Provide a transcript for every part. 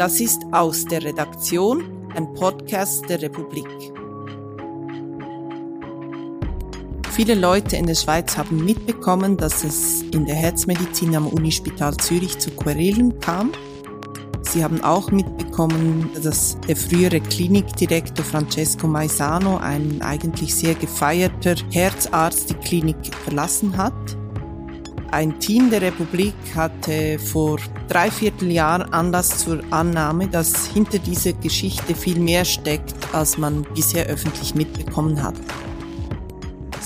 Das ist aus der Redaktion, ein Podcast der Republik. Viele Leute in der Schweiz haben mitbekommen, dass es in der Herzmedizin am Unispital Zürich zu Querelen kam. Sie haben auch mitbekommen, dass der frühere Klinikdirektor Francesco Maisano, ein eigentlich sehr gefeierter Herzarzt, die Klinik verlassen hat. Ein Team der Republik hatte vor dreiviertel Jahren Anlass zur Annahme, dass hinter dieser Geschichte viel mehr steckt, als man bisher öffentlich mitbekommen hat.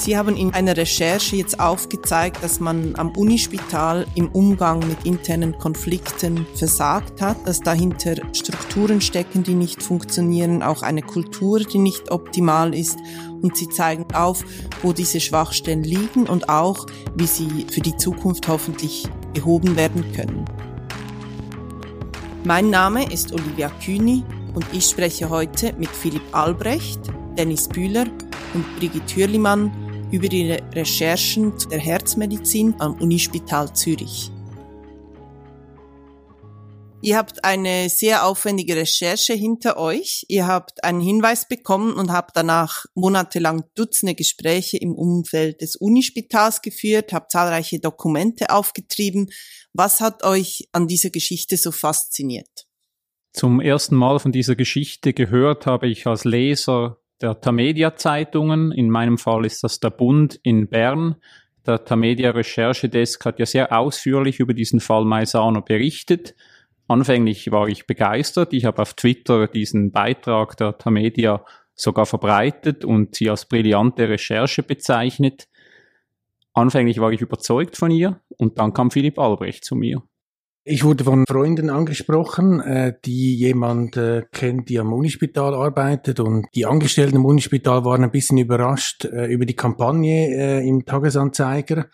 Sie haben in einer Recherche jetzt aufgezeigt, dass man am Unispital im Umgang mit internen Konflikten versagt hat, dass dahinter Strukturen stecken, die nicht funktionieren, auch eine Kultur, die nicht optimal ist. Und sie zeigen auf, wo diese Schwachstellen liegen und auch, wie sie für die Zukunft hoffentlich behoben werden können. Mein Name ist Olivia Kühni und ich spreche heute mit Philipp Albrecht, Dennis Bühler und Brigitte Hürlimann über ihre Recherchen zu der Herzmedizin am Unispital Zürich. Ihr habt eine sehr aufwendige Recherche hinter euch. Ihr habt einen Hinweis bekommen und habt danach monatelang Dutzende Gespräche im Umfeld des Unispitals geführt, habt zahlreiche Dokumente aufgetrieben. Was hat euch an dieser Geschichte so fasziniert? Zum ersten Mal von dieser Geschichte gehört habe ich als Leser der Tamedia-Zeitungen. In meinem Fall ist das der Bund in Bern. Der Tamedia Recherchedesk hat ja sehr ausführlich über diesen Fall Maisano berichtet. Anfänglich war ich begeistert. Ich habe auf Twitter diesen Beitrag der Tamedia sogar verbreitet und sie als brillante Recherche bezeichnet. Anfänglich war ich überzeugt von ihr und dann kam Philipp Albrecht zu mir. Ich wurde von Freunden angesprochen, äh, die jemand äh, kennt, die am Unispital arbeitet und die Angestellten im Unispital waren ein bisschen überrascht äh, über die Kampagne im Tagesanzeiger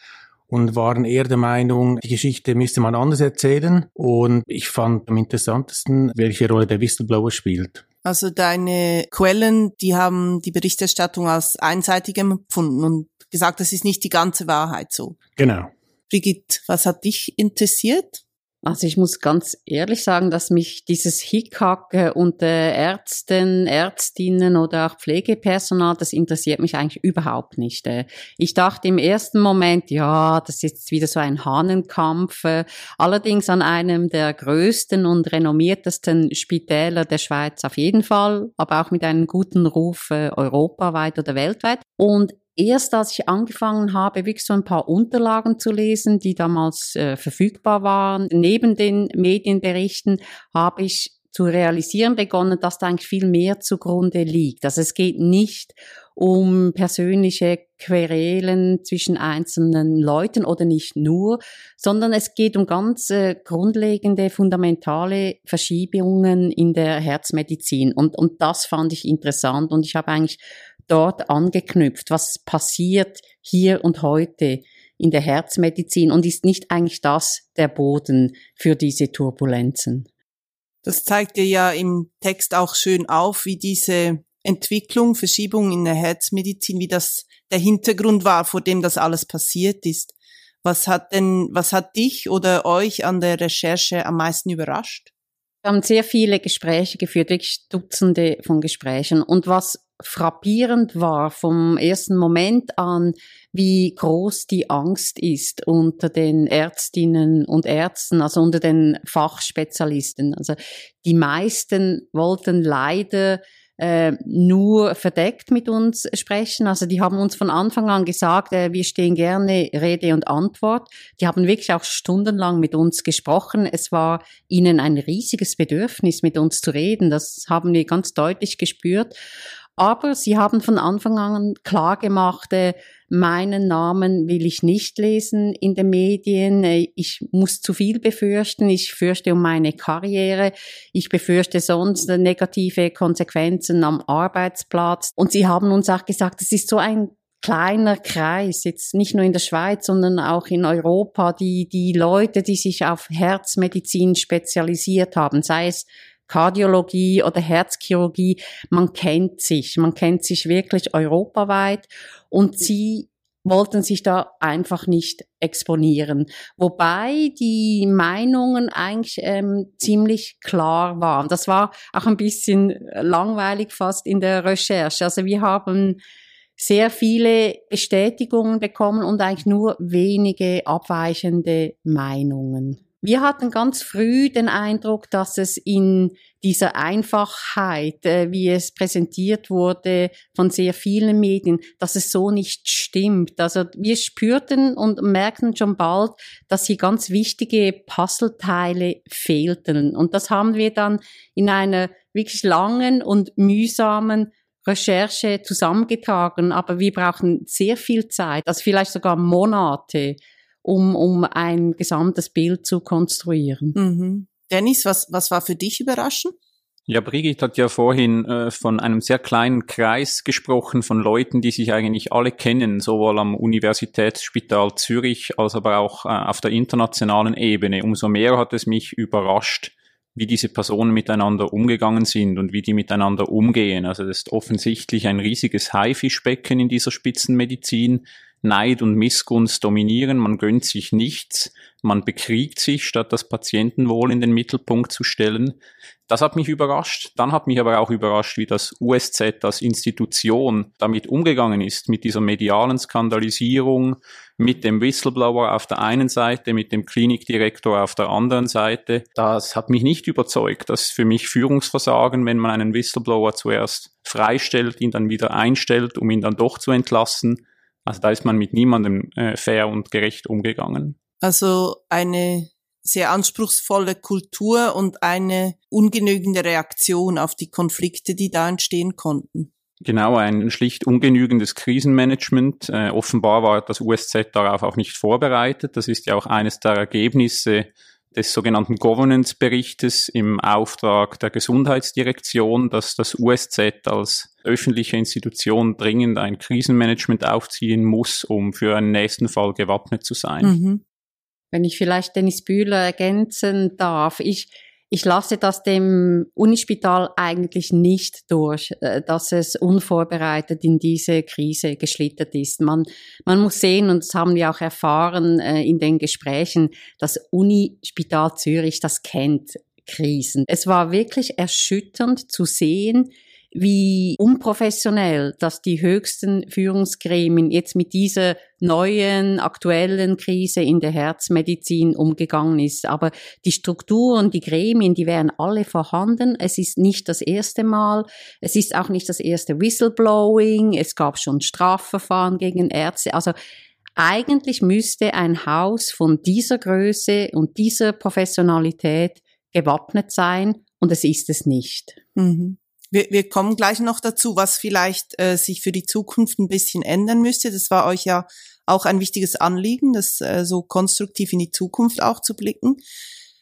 und waren eher der Meinung, die Geschichte müsste man anders erzählen und ich fand am interessantesten, welche Rolle der Whistleblower spielt. Also deine Quellen, die haben die Berichterstattung als einseitig empfunden und gesagt, das ist nicht die ganze Wahrheit so. Genau. Brigitte, was hat dich interessiert? Also ich muss ganz ehrlich sagen, dass mich dieses Hickhack unter Ärzten, Ärztinnen oder auch Pflegepersonal, das interessiert mich eigentlich überhaupt nicht. Äh. Ich dachte im ersten Moment, ja, das ist wieder so ein Hahnenkampf. Äh. Allerdings an einem der größten und renommiertesten Spitäler der Schweiz auf jeden Fall, aber auch mit einem guten Ruf äh, europaweit oder weltweit. Und erst als ich angefangen habe, wirklich so ein paar Unterlagen zu lesen, die damals äh, verfügbar waren, neben den Medienberichten, habe ich zu realisieren begonnen, dass da eigentlich viel mehr zugrunde liegt. Also es geht nicht um persönliche Querelen zwischen einzelnen Leuten oder nicht nur, sondern es geht um ganz äh, grundlegende, fundamentale Verschiebungen in der Herzmedizin. Und, und das fand ich interessant und ich habe eigentlich dort angeknüpft? Was passiert hier und heute in der Herzmedizin und ist nicht eigentlich das der Boden für diese Turbulenzen? Das zeigt dir ja im Text auch schön auf, wie diese Entwicklung, Verschiebung in der Herzmedizin, wie das der Hintergrund war, vor dem das alles passiert ist. Was hat denn, was hat dich oder euch an der Recherche am meisten überrascht? Wir haben sehr viele Gespräche geführt, wirklich Dutzende von Gesprächen. Und was frappierend war vom ersten Moment an, wie groß die Angst ist unter den Ärztinnen und Ärzten, also unter den Fachspezialisten. Also die meisten wollten leider äh, nur verdeckt mit uns sprechen. Also die haben uns von Anfang an gesagt, äh, wir stehen gerne Rede und Antwort. Die haben wirklich auch stundenlang mit uns gesprochen. Es war ihnen ein riesiges Bedürfnis, mit uns zu reden. Das haben wir ganz deutlich gespürt. Aber sie haben von Anfang an klar gemacht, äh, meinen Namen will ich nicht lesen in den Medien. Äh, ich muss zu viel befürchten. Ich fürchte um meine Karriere. Ich befürchte sonst negative Konsequenzen am Arbeitsplatz. Und sie haben uns auch gesagt, es ist so ein kleiner Kreis, jetzt nicht nur in der Schweiz, sondern auch in Europa, die, die Leute, die sich auf Herzmedizin spezialisiert haben, sei es Kardiologie oder Herzchirurgie, man kennt sich, man kennt sich wirklich europaweit und sie wollten sich da einfach nicht exponieren. Wobei die Meinungen eigentlich ähm, ziemlich klar waren. Das war auch ein bisschen langweilig fast in der Recherche. Also wir haben sehr viele Bestätigungen bekommen und eigentlich nur wenige abweichende Meinungen. Wir hatten ganz früh den Eindruck, dass es in dieser Einfachheit, äh, wie es präsentiert wurde von sehr vielen Medien, dass es so nicht stimmt. Also wir spürten und merkten schon bald, dass hier ganz wichtige Puzzleteile fehlten. Und das haben wir dann in einer wirklich langen und mühsamen Recherche zusammengetragen, aber wir brauchen sehr viel Zeit, also vielleicht sogar Monate, um, um ein gesamtes Bild zu konstruieren. Mhm. Dennis, was, was war für dich überraschend? Ja, Brigitte hat ja vorhin äh, von einem sehr kleinen Kreis gesprochen von Leuten, die sich eigentlich alle kennen, sowohl am Universitätsspital Zürich als aber auch äh, auf der internationalen Ebene. Umso mehr hat es mich überrascht, wie diese Personen miteinander umgegangen sind und wie die miteinander umgehen. Also das ist offensichtlich ein riesiges Haifischbecken in dieser Spitzenmedizin. Neid und Missgunst dominieren, man gönnt sich nichts, man bekriegt sich, statt das Patientenwohl in den Mittelpunkt zu stellen. Das hat mich überrascht. Dann hat mich aber auch überrascht, wie das USZ als Institution damit umgegangen ist, mit dieser medialen Skandalisierung, mit dem Whistleblower auf der einen Seite, mit dem Klinikdirektor auf der anderen Seite. Das hat mich nicht überzeugt. Das ist für mich Führungsversagen, wenn man einen Whistleblower zuerst freistellt, ihn dann wieder einstellt, um ihn dann doch zu entlassen. Also da ist man mit niemandem äh, fair und gerecht umgegangen. Also eine sehr anspruchsvolle Kultur und eine ungenügende Reaktion auf die Konflikte, die da entstehen konnten. Genau, ein schlicht ungenügendes Krisenmanagement. Äh, offenbar war das USZ darauf auch nicht vorbereitet. Das ist ja auch eines der Ergebnisse des sogenannten Governance-Berichtes im Auftrag der Gesundheitsdirektion, dass das USZ als öffentliche Institution dringend ein Krisenmanagement aufziehen muss, um für einen nächsten Fall gewappnet zu sein. Mhm. Wenn ich vielleicht Dennis Bühler ergänzen darf, ich ich lasse das dem Unispital eigentlich nicht durch, äh, dass es unvorbereitet in diese Krise geschlittert ist. Man, man muss sehen, und das haben wir auch erfahren äh, in den Gesprächen, das Unispital Zürich, das kennt Krisen. Es war wirklich erschütternd zu sehen, wie unprofessionell, dass die höchsten Führungsgremien jetzt mit dieser neuen, aktuellen Krise in der Herzmedizin umgegangen ist. Aber die Strukturen, die Gremien, die wären alle vorhanden. Es ist nicht das erste Mal. Es ist auch nicht das erste Whistleblowing. Es gab schon Strafverfahren gegen Ärzte. Also eigentlich müsste ein Haus von dieser Größe und dieser Professionalität gewappnet sein. Und es ist es nicht. Mhm. Wir, wir kommen gleich noch dazu, was vielleicht äh, sich für die Zukunft ein bisschen ändern müsste. Das war euch ja auch ein wichtiges Anliegen, das äh, so konstruktiv in die Zukunft auch zu blicken.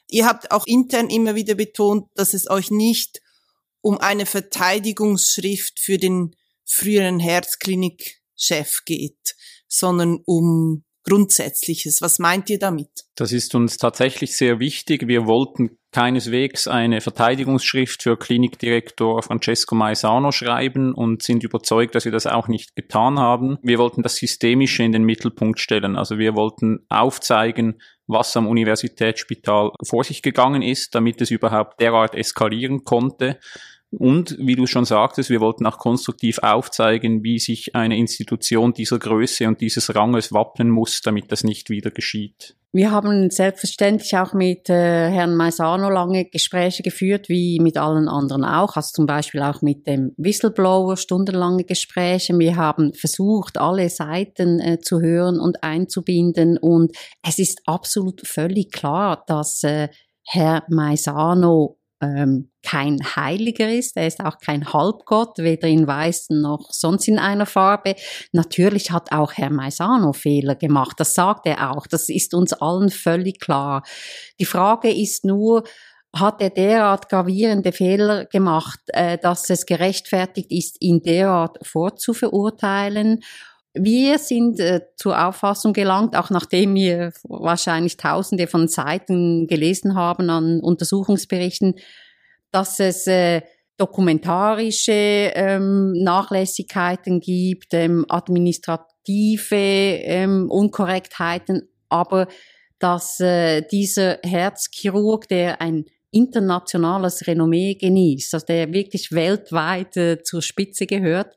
Ihr habt auch intern immer wieder betont, dass es euch nicht um eine Verteidigungsschrift für den früheren Herzklinikchef geht, sondern um Grundsätzliches. Was meint ihr damit? Das ist uns tatsächlich sehr wichtig. Wir wollten keineswegs eine Verteidigungsschrift für Klinikdirektor Francesco Maesano schreiben und sind überzeugt, dass wir das auch nicht getan haben. Wir wollten das Systemische in den Mittelpunkt stellen. Also wir wollten aufzeigen, was am Universitätsspital vor sich gegangen ist, damit es überhaupt derart eskalieren konnte. Und wie du schon sagtest, wir wollten auch konstruktiv aufzeigen, wie sich eine Institution dieser Größe und dieses Ranges wappnen muss, damit das nicht wieder geschieht. Wir haben selbstverständlich auch mit äh, Herrn Maisano lange Gespräche geführt, wie mit allen anderen auch, also zum Beispiel auch mit dem Whistleblower stundenlange Gespräche. Wir haben versucht, alle Seiten äh, zu hören und einzubinden und es ist absolut völlig klar, dass äh, Herr Maisano ähm, kein Heiliger ist, er ist auch kein Halbgott, weder in Weiß noch sonst in einer Farbe. Natürlich hat auch Herr Maisano Fehler gemacht, das sagt er auch, das ist uns allen völlig klar. Die Frage ist nur, hat er derart gravierende Fehler gemacht, äh, dass es gerechtfertigt ist, ihn derart vorzuverurteilen? Wir sind äh, zur Auffassung gelangt, auch nachdem wir wahrscheinlich tausende von Seiten gelesen haben an Untersuchungsberichten, dass es äh, dokumentarische ähm, Nachlässigkeiten gibt, ähm, administrative ähm, Unkorrektheiten, aber dass äh, dieser Herzchirurg, der ein internationales Renommee genießt, dass der wirklich weltweit äh, zur Spitze gehört,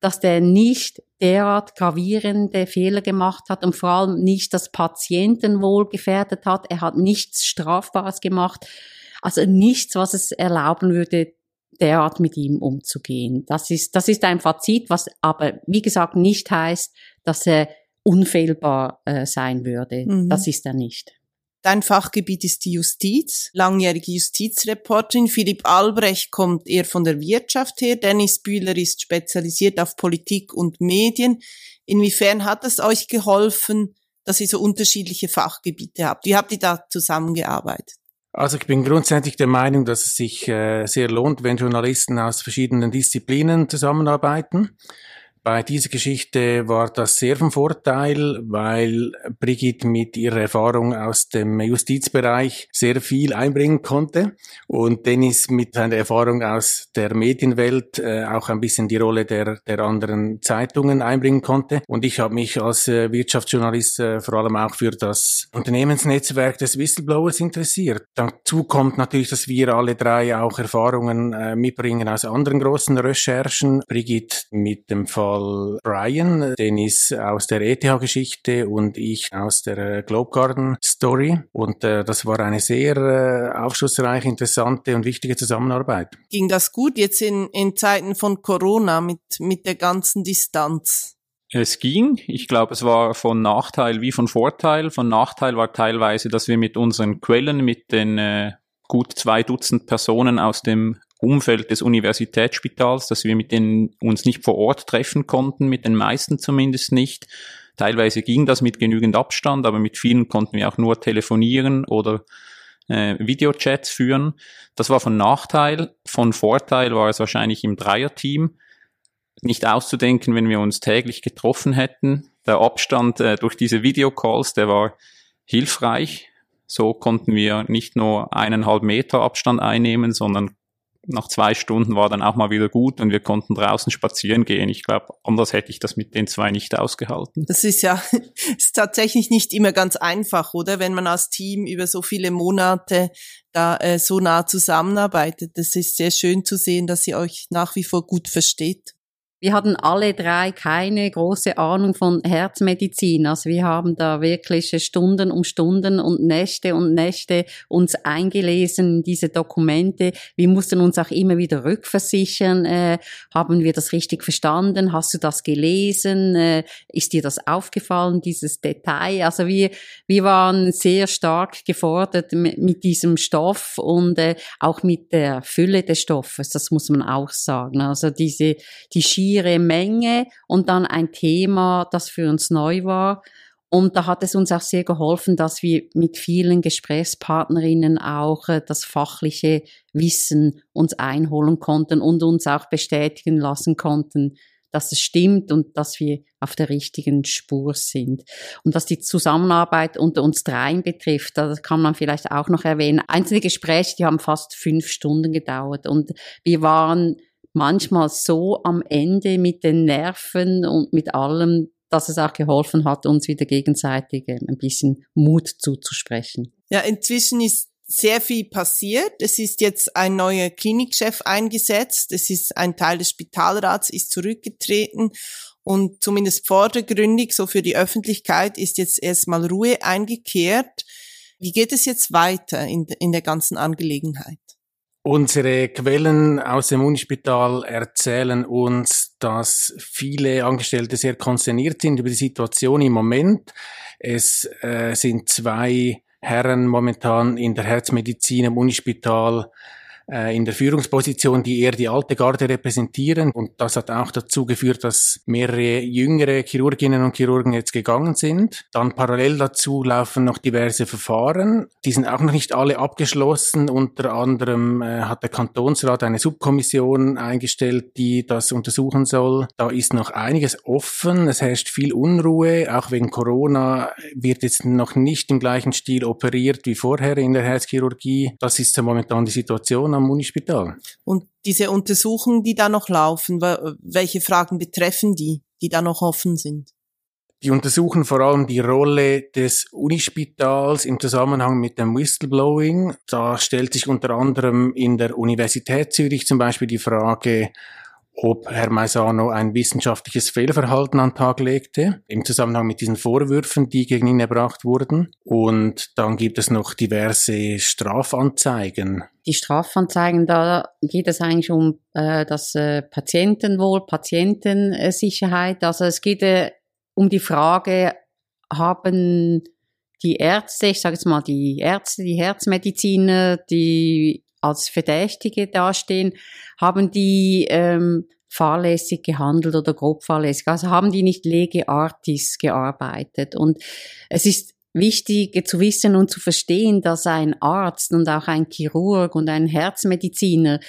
dass der nicht derart gravierende Fehler gemacht hat und vor allem nicht das Patientenwohl gefährdet hat. Er hat nichts Strafbares gemacht. Also nichts, was es erlauben würde, derart mit ihm umzugehen. Das ist, das ist ein Fazit, was aber, wie gesagt, nicht heißt, dass er unfehlbar äh, sein würde. Mhm. Das ist er nicht. Dein Fachgebiet ist die Justiz, langjährige Justizreporterin. Philipp Albrecht kommt eher von der Wirtschaft her. Dennis Bühler ist spezialisiert auf Politik und Medien. Inwiefern hat es euch geholfen, dass ihr so unterschiedliche Fachgebiete habt? Wie habt ihr da zusammengearbeitet? Also ich bin grundsätzlich der Meinung, dass es sich äh, sehr lohnt, wenn Journalisten aus verschiedenen Disziplinen zusammenarbeiten. Bei dieser Geschichte war das sehr von Vorteil, weil Brigitte mit ihrer Erfahrung aus dem Justizbereich sehr viel einbringen konnte und Dennis mit seiner Erfahrung aus der Medienwelt äh, auch ein bisschen die Rolle der, der anderen Zeitungen einbringen konnte. Und ich habe mich als äh, Wirtschaftsjournalist äh, vor allem auch für das Unternehmensnetzwerk des Whistleblowers interessiert. Dazu kommt natürlich, dass wir alle drei auch Erfahrungen äh, mitbringen aus anderen großen Recherchen. Brigitte mit dem Fall Fall Brian, Dennis aus der ETH-Geschichte und ich aus der Globe Garden Story. Und äh, das war eine sehr äh, aufschlussreiche, interessante und wichtige Zusammenarbeit. Ging das gut jetzt in, in Zeiten von Corona mit, mit der ganzen Distanz? Es ging. Ich glaube, es war von Nachteil wie von Vorteil. Von Nachteil war teilweise, dass wir mit unseren Quellen, mit den äh, gut zwei Dutzend Personen aus dem Umfeld des Universitätsspitals, dass wir mit denen uns nicht vor Ort treffen konnten, mit den meisten zumindest nicht. Teilweise ging das mit genügend Abstand, aber mit vielen konnten wir auch nur telefonieren oder äh, Videochats führen. Das war von Nachteil. Von Vorteil war es wahrscheinlich im Dreierteam. Nicht auszudenken, wenn wir uns täglich getroffen hätten. Der Abstand äh, durch diese Videocalls, der war hilfreich. So konnten wir nicht nur eineinhalb Meter Abstand einnehmen, sondern nach zwei Stunden war dann auch mal wieder gut und wir konnten draußen spazieren gehen. Ich glaube, anders hätte ich das mit den zwei nicht ausgehalten. Das ist ja ist tatsächlich nicht immer ganz einfach, oder? Wenn man als Team über so viele Monate da äh, so nah zusammenarbeitet. Das ist sehr schön zu sehen, dass ihr euch nach wie vor gut versteht. Wir hatten alle drei keine große Ahnung von Herzmedizin. Also wir haben da wirklich Stunden um Stunden und Nächte und Nächte uns eingelesen in diese Dokumente. Wir mussten uns auch immer wieder rückversichern. Äh, haben wir das richtig verstanden? Hast du das gelesen? Äh, ist dir das aufgefallen, dieses Detail? Also wir, wir waren sehr stark gefordert mit, mit diesem Stoff und äh, auch mit der Fülle des Stoffes. Das muss man auch sagen. Also diese, die schiere Menge und dann ein Thema, das für uns neu war. Und da hat es uns auch sehr geholfen, dass wir mit vielen Gesprächspartnerinnen auch äh, das fachliche Wissen uns einholen konnten und uns auch bestätigen lassen konnten, dass es stimmt und dass wir auf der richtigen Spur sind. Und was die Zusammenarbeit unter uns dreien betrifft, das kann man vielleicht auch noch erwähnen. Einzelne Gespräche, die haben fast fünf Stunden gedauert und wir waren manchmal so am Ende mit den Nerven und mit allem, dass es auch geholfen hat, uns wieder gegenseitig ähm, ein bisschen Mut zuzusprechen. Ja, inzwischen ist sehr viel passiert. Es ist jetzt ein neuer Klinikchef eingesetzt. Es ist ein Teil des Spitalrats ist zurückgetreten und zumindest vordergründig, so für die Öffentlichkeit, ist jetzt erstmal Ruhe eingekehrt. Wie geht es jetzt weiter in, in der ganzen Angelegenheit? Unsere Quellen aus dem Unispital erzählen uns, dass viele Angestellte sehr konsterniert sind über die Situation im Moment. Es äh, sind zwei Herren momentan in der Herzmedizin im Unispital äh, in der Führungsposition, die eher die alte Garde repräsentieren. Und das hat auch dazu geführt, dass mehrere jüngere Chirurginnen und Chirurgen jetzt gegangen sind. Dann parallel dazu laufen noch diverse Verfahren. Die sind auch noch nicht alle abgeschlossen. Unter anderem äh, hat der Kantonsrat eine Subkommission eingestellt, die das untersuchen soll. Da ist noch einiges offen. Es herrscht viel Unruhe. Auch wegen Corona wird jetzt noch nicht im gleichen Stil operiert wie vorher in der Herzchirurgie. Das ist momentan die Situation am Unispital. Und diese Untersuchungen, die da noch laufen, welche Fragen betreffen die, die da noch offen sind? Die untersuchen vor allem die Rolle des Unispitals im Zusammenhang mit dem Whistleblowing. Da stellt sich unter anderem in der Universität Zürich zum Beispiel die Frage, ob Herr Maisano ein wissenschaftliches Fehlverhalten an Tag legte, im Zusammenhang mit diesen Vorwürfen, die gegen ihn erbracht wurden. Und dann gibt es noch diverse Strafanzeigen. Die Strafanzeigen, da geht es eigentlich um äh, das äh, Patientenwohl, Patientensicherheit. Also es geht äh, um die Frage, haben die Ärzte, ich sage jetzt mal die Ärzte, die Herzmediziner, die als Verdächtige dastehen, haben die ähm, fahrlässig gehandelt oder grob fahrlässig. Also haben die nicht lege artis gearbeitet. Und es ist wichtig zu wissen und zu verstehen, dass ein Arzt und auch ein Chirurg und ein Herzmediziner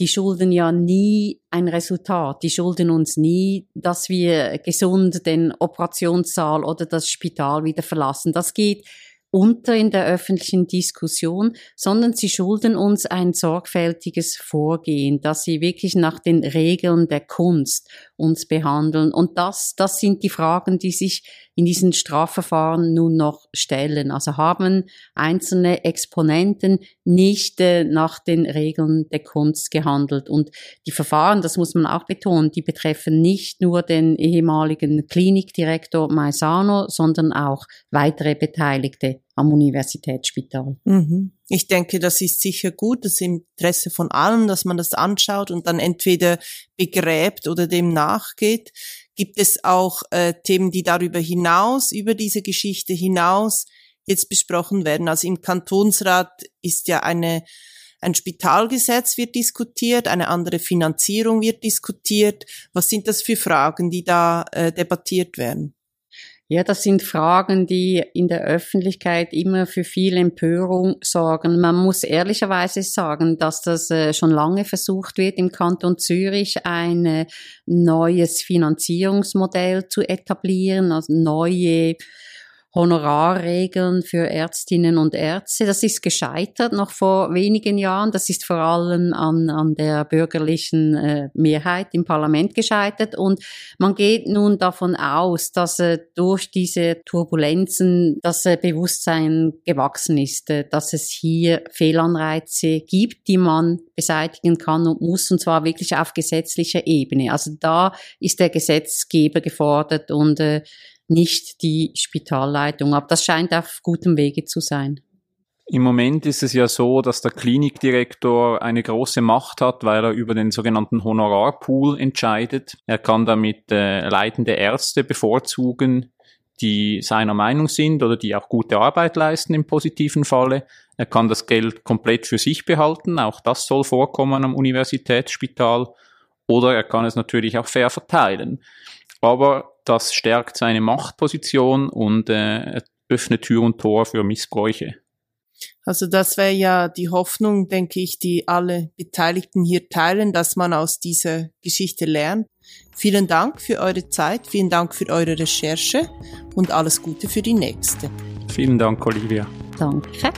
die schulden ja nie ein Resultat. Die schulden uns nie, dass wir gesund den Operationssaal oder das Spital wieder verlassen. Das geht unter in der öffentlichen Diskussion, sondern sie schulden uns ein sorgfältiges Vorgehen, dass sie wirklich nach den Regeln der Kunst uns behandeln. Und das, das sind die Fragen, die sich in diesen Strafverfahren nun noch stellen. Also haben einzelne Exponenten nicht äh, nach den Regeln der Kunst gehandelt. Und die Verfahren, das muss man auch betonen, die betreffen nicht nur den ehemaligen Klinikdirektor Maisano, sondern auch weitere Beteiligte am Universitätsspital. Mhm. Ich denke, das ist sicher gut, das ist im Interesse von allen, dass man das anschaut und dann entweder begräbt oder dem nachgeht. Gibt es auch äh, Themen, die darüber hinaus, über diese Geschichte hinaus jetzt besprochen werden? Also im Kantonsrat ist ja eine ein Spitalgesetz wird diskutiert, eine andere Finanzierung wird diskutiert. Was sind das für Fragen, die da äh, debattiert werden? Ja, das sind Fragen, die in der Öffentlichkeit immer für viel Empörung sorgen. Man muss ehrlicherweise sagen, dass das äh, schon lange versucht wird, im Kanton Zürich ein äh, neues Finanzierungsmodell zu etablieren, also neue Honorarregeln für Ärztinnen und Ärzte. Das ist gescheitert noch vor wenigen Jahren. Das ist vor allem an, an der bürgerlichen äh, Mehrheit im Parlament gescheitert. Und man geht nun davon aus, dass äh, durch diese Turbulenzen das äh, Bewusstsein gewachsen ist, äh, dass es hier Fehlanreize gibt, die man beseitigen kann und muss, und zwar wirklich auf gesetzlicher Ebene. Also da ist der Gesetzgeber gefordert und äh, nicht die Spitalleitung. Aber das scheint auf gutem Wege zu sein. Im Moment ist es ja so, dass der Klinikdirektor eine große Macht hat, weil er über den sogenannten Honorarpool entscheidet. Er kann damit äh, leitende Ärzte bevorzugen, die seiner Meinung sind oder die auch gute Arbeit leisten im positiven Falle. Er kann das Geld komplett für sich behalten, auch das soll vorkommen am Universitätsspital. Oder er kann es natürlich auch fair verteilen. Aber das stärkt seine Machtposition und äh, öffnet Tür und Tor für Missbräuche. Also das wäre ja die Hoffnung, denke ich, die alle Beteiligten hier teilen, dass man aus dieser Geschichte lernt. Vielen Dank für eure Zeit, vielen Dank für eure Recherche und alles Gute für die nächste. Vielen Dank, Olivia. Danke.